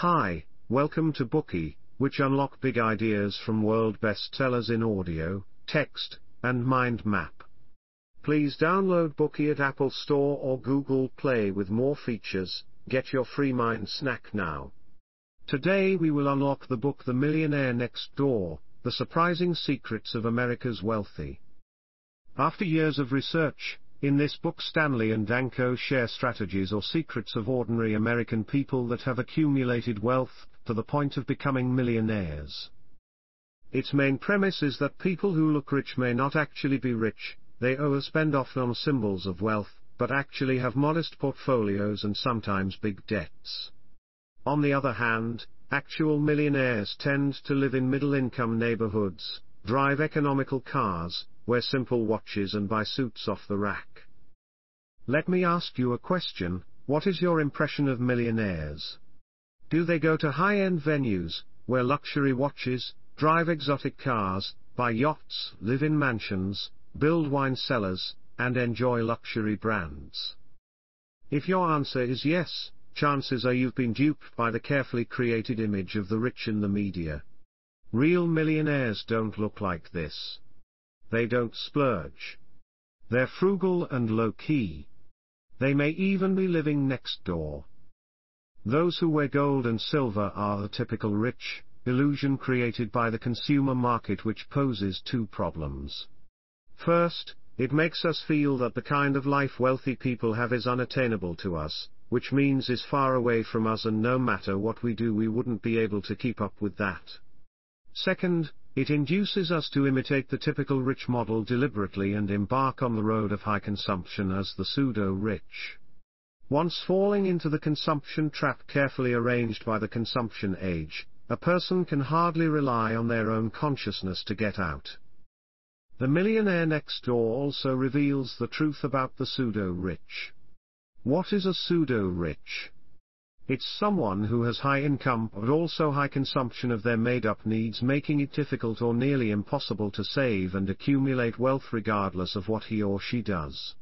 Hi, welcome to Bookey, which unlock big ideas from world bestsellers in audio, text, and mind map. Please download Bookey at Apple Store or Google Play with more features. Get your free mind snack now. Today we will unlock the book The Millionaire Next Door, The Surprising Secrets of America's Wealthy. After years of research, in this book Stanley and Danko share strategies or secrets of ordinary American people that have accumulated wealth, to the point of becoming millionaires. Its main premise is that people who look rich may not actually be rich, they overspend often on symbols of wealth, but actually have modest portfolios and sometimes big debts. On the other hand, actual millionaires tend to live in middle-income neighborhoods, drive economical cars, wear simple watches and buy suits off the rack. Let me ask you a question, what is your impression of millionaires? Do they go to high-end venues, wear luxury watches, drive exotic cars, buy yachts, live in mansions, build wine cellars, and enjoy luxury brands? If your answer is yes, chances are you've been duped by the carefully created image of the rich in the media. Real millionaires don't look like this. They don't splurge. They're frugal and low-key. They may even be living next door. Those who wear gold and silver are the typical rich, illusion created by the consumer market which poses two problems. First, it makes us feel that the kind of life wealthy people have is unattainable to us, which means is far away from us and no matter what we do we wouldn't be able to keep up with that. Second, it induces us to imitate the typical rich model deliberately and embark on the road of high consumption as the pseudo-rich. Once falling into the consumption trap carefully arranged by the consumption age, a person can hardly rely on their own consciousness to get out. The Millionaire Next Door also reveals the truth about the pseudo-rich. What is a pseudo-rich? It's someone who has high income but also high consumption of their made-up needs making it difficult or nearly impossible to save and accumulate wealth regardless of what he or she does.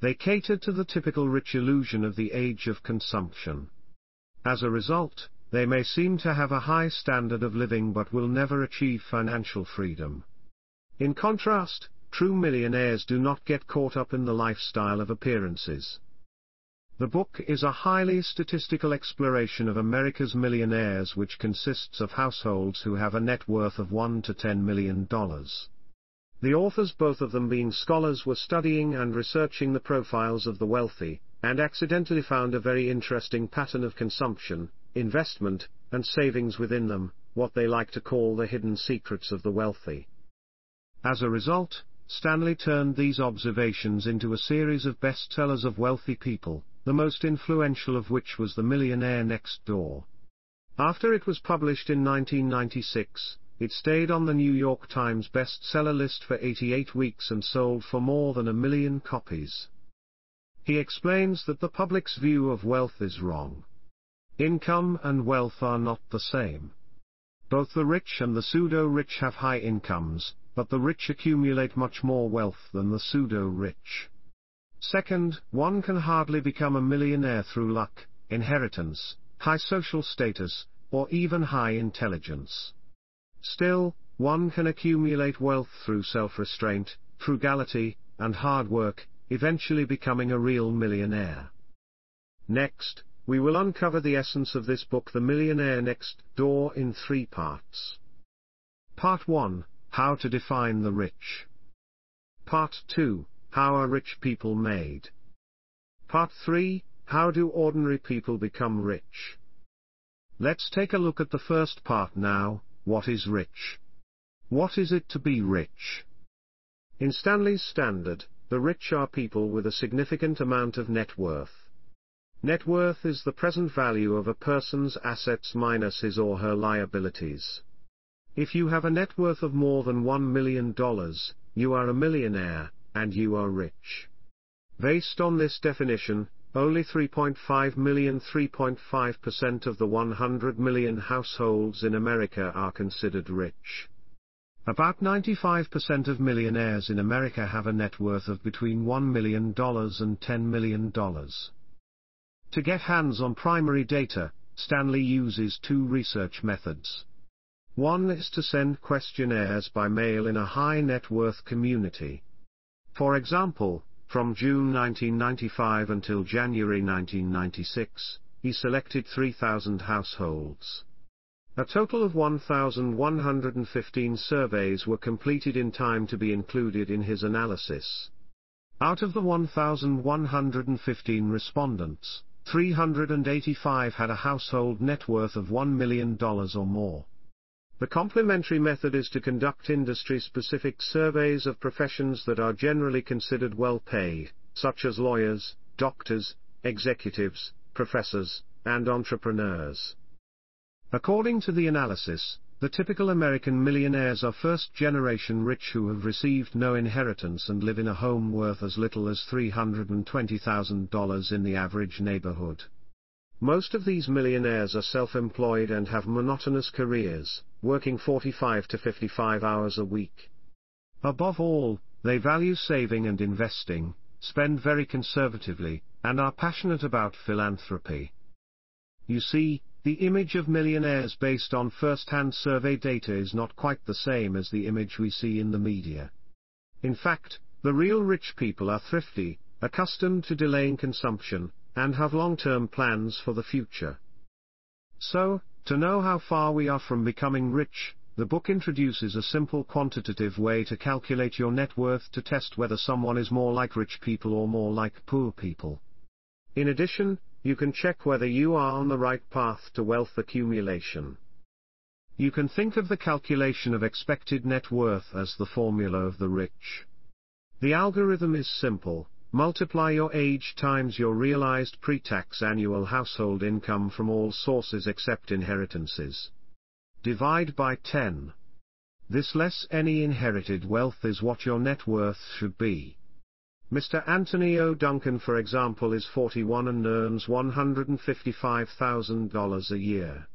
They cater to the typical rich illusion of the age of consumption. As a result, they may seem to have a high standard of living but will never achieve financial freedom. In contrast, true millionaires do not get caught up in the lifestyle of appearances. The book is a highly statistical exploration of America's millionaires which consists of households who have a net worth of 1 to 10 million dollars. The authors both of them being scholars were studying and researching the profiles of the wealthy, and accidentally found a very interesting pattern of consumption, investment, and savings within them, what they like to call the hidden secrets of the wealthy. As a result, Stanley turned these observations into a series of bestsellers of wealthy people, the most influential of which was The Millionaire Next Door. After it was published in 1996, it stayed on the New York Times bestseller list for 88 weeks and sold for more than a million copies. He explains that the public's view of wealth is wrong. Income and wealth are not the same. Both the rich and the pseudo-rich have high incomes, but the rich accumulate much more wealth than the pseudo-rich. Second, one can hardly become a millionaire through luck, inheritance, high social status, or even high intelligence. Still, one can accumulate wealth through self-restraint, frugality, and hard work, eventually becoming a real millionaire. Next, we will uncover the essence of this book The Millionaire Next Door in three parts. Part 1, How to Define the Rich. Part 2, how are rich people made? Part 3 How do ordinary people become rich? Let's take a look at the first part now what is rich? What is it to be rich? In Stanley's Standard, the rich are people with a significant amount of net worth. Net worth is the present value of a person's assets minus his or her liabilities. If you have a net worth of more than $1 million, you are a millionaire, and you are rich. Based on this definition, only 3.5 million 3.5% of the 100 million households in America are considered rich. About 95% of millionaires in America have a net worth of between $1 million and $10 million. To get hands on primary data, Stanley uses two research methods. One is to send questionnaires by mail in a high net worth community. For example, from June 1995 until January 1996, he selected 3,000 households. A total of 1,115 surveys were completed in time to be included in his analysis. Out of the 1,115 respondents, 385 had a household net worth of $1 million or more. The complementary method is to conduct industry-specific surveys of professions that are generally considered well paid, such as lawyers, doctors, executives, professors, and entrepreneurs. According to the analysis, the typical American millionaires are first-generation rich who have received no inheritance and live in a home worth as little as $320,000 in the average neighborhood. Most of these millionaires are self-employed and have monotonous careers, working 45 to 55 hours a week. Above all, they value saving and investing, spend very conservatively, and are passionate about philanthropy. You see, the image of millionaires based on first-hand survey data is not quite the same as the image we see in the media. In fact, the real rich people are thrifty, accustomed to delaying consumption, and have long-term plans for the future. So, to know how far we are from becoming rich, the book introduces a simple quantitative way to calculate your net worth to test whether someone is more like rich people or more like poor people. In addition, you can check whether you are on the right path to wealth accumulation. You can think of the calculation of expected net worth as the formula of the rich. The algorithm is simple, multiply your age times your realized pre-tax annual household income from all sources except inheritances. Divide by 10. This less any inherited wealth is what your net worth should be. Mr. Anthony O. Duncan for example is 41 and earns $155,000 a year.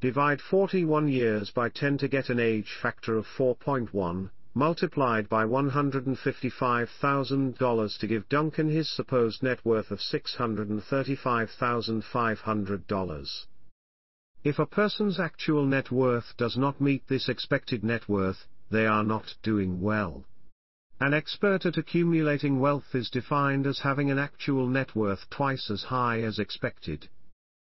Divide 41 years by 10 to get an age factor of 4.1, multiplied by $155,000 to give Duncan his supposed net worth of $635,500. If a person's actual net worth does not meet this expected net worth, they are not doing well. An expert at accumulating wealth is defined as having an actual net worth twice as high as expected.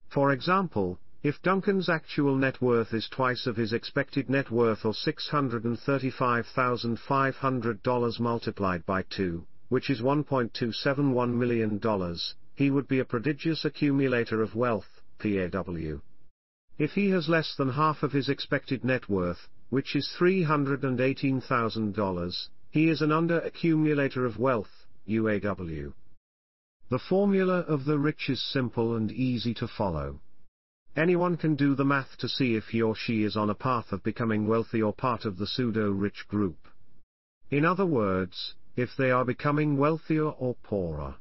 For example, if Duncan's actual net worth is twice of his expected net worth or $635,500 multiplied by 2, which is $1.271 million, he would be a prodigious accumulator of wealth, PAW. If he has less than half of his expected net worth, which is $318,000, he is an under-accumulator of wealth, UAW. The formula of the rich is simple and easy to follow. Anyone can do the math to see if he or she is on a path of becoming wealthy or part of the pseudo-rich group. In other words, if they are becoming wealthier or poorer.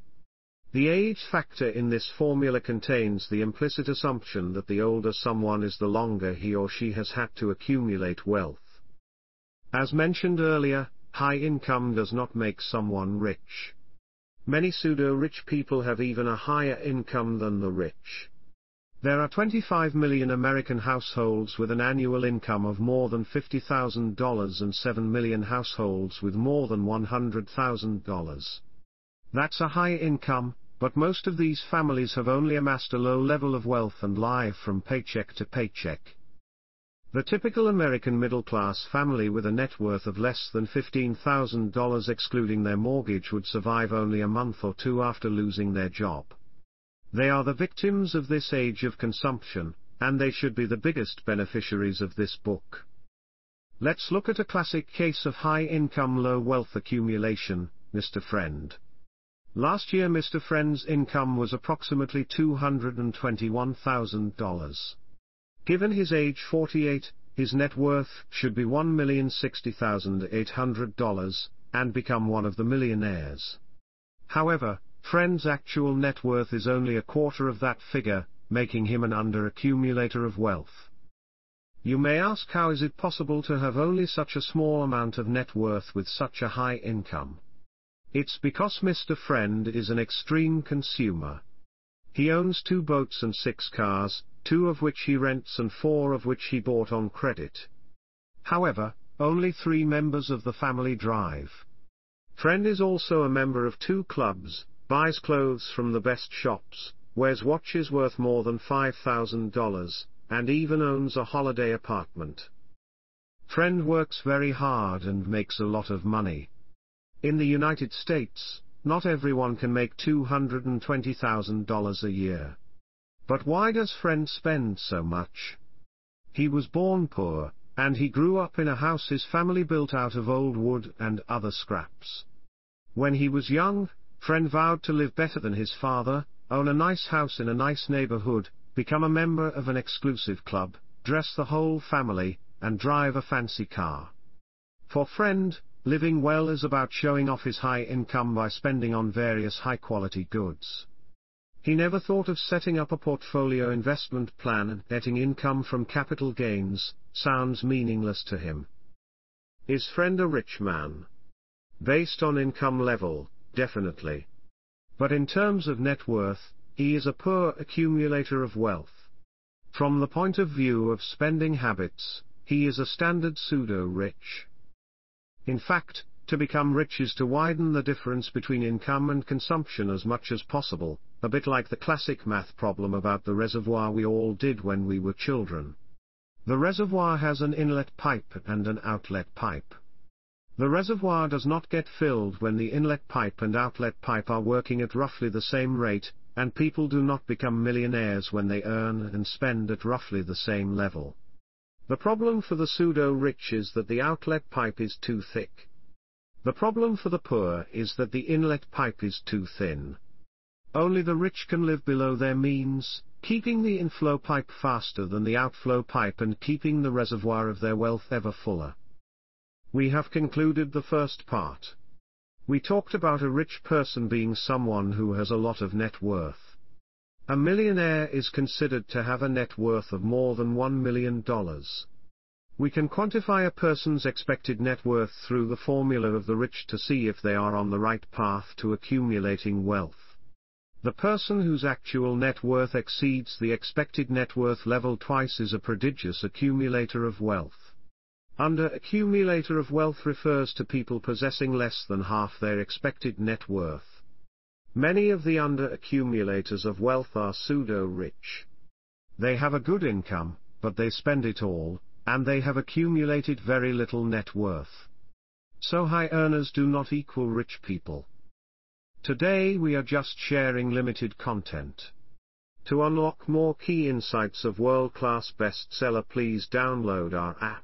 The age factor in this formula contains the implicit assumption that the older someone is the longer he or she has had to accumulate wealth. As mentioned earlier, high income does not make someone rich. Many pseudo-rich people have even a higher income than the rich. There are 25 million American households with an annual income of more than $50,000 and 7 million households with more than $100,000. That's a high income, but most of these families have only amassed a low level of wealth and live from paycheck to paycheck. The typical American middle-class family with a net worth of less than $15,000 excluding their mortgage would survive only a month or two after losing their job. They are the victims of this age of consumption, and they should be the biggest beneficiaries of this book. Let's look at a classic case of high-income low-wealth accumulation, Mr. Friend. Last year Mr. Friend's income was approximately $221,000. Given his age 48, his net worth should be $1,060,800, and become one of the millionaires. However, Friend's actual net worth is only a quarter of that figure, making him an under-accumulator of wealth. You may ask how is it possible to have only such a small amount of net worth with such a high income? It's because Mr. Friend is an extreme consumer. He owns two boats and six cars, two of which he rents and four of which he bought on credit. However, only three members of the family drive. Friend is also a member of two clubs, buys clothes from the best shops, wears watches worth more than $5,000, and even owns a holiday apartment. Friend works very hard and makes a lot of money. In the United States, not everyone can make $220,000 a year. But why does Friend spend so much? He was born poor, and he grew up in a house his family built out of old wood and other scraps. When he was young, Friend vowed to live better than his father, own a nice house in a nice neighborhood, become a member of an exclusive club, dress the whole family, and drive a fancy car. For Friend, living well is about showing off his high income by spending on various high quality goods. He never thought of setting up a portfolio investment plan and getting income from capital gains, sounds meaningless to him. Is Friend a rich man? Based on income level, definitely. But in terms of net worth, he is a poor accumulator of wealth. From the point of view of spending habits, he is a standard pseudo-rich. In fact, to become rich is to widen the difference between income and consumption as much as possible, a bit like the classic math problem about the reservoir we all did when we were children. The reservoir has an inlet pipe and an outlet pipe. The reservoir does not get filled when the inlet pipe and outlet pipe are working at roughly the same rate, and people do not become millionaires when they earn and spend at roughly the same level. The problem for the pseudo-rich is that the outlet pipe is too thick. The problem for the poor is that the inlet pipe is too thin. Only the rich can live below their means, keeping the inflow pipe faster than the outflow pipe and keeping the reservoir of their wealth ever fuller. We have concluded the first part. We talked about a rich person being someone who has a lot of net worth. A millionaire is considered to have a net worth of more than $1 million. We can quantify a person's expected net worth through the formula of the rich to see if they are on the right path to accumulating wealth. The person whose actual net worth exceeds the expected net worth level twice is a prodigious accumulator of wealth. Under accumulator of wealth refers to people possessing less than half their expected net worth. Many of the under-accumulators of wealth are pseudo-rich. They have a good income, but they spend it all, and they have accumulated very little net worth. So high earners do not equal rich people. Today we are just sharing limited content. To unlock more key insights of world-class bestseller please download our app.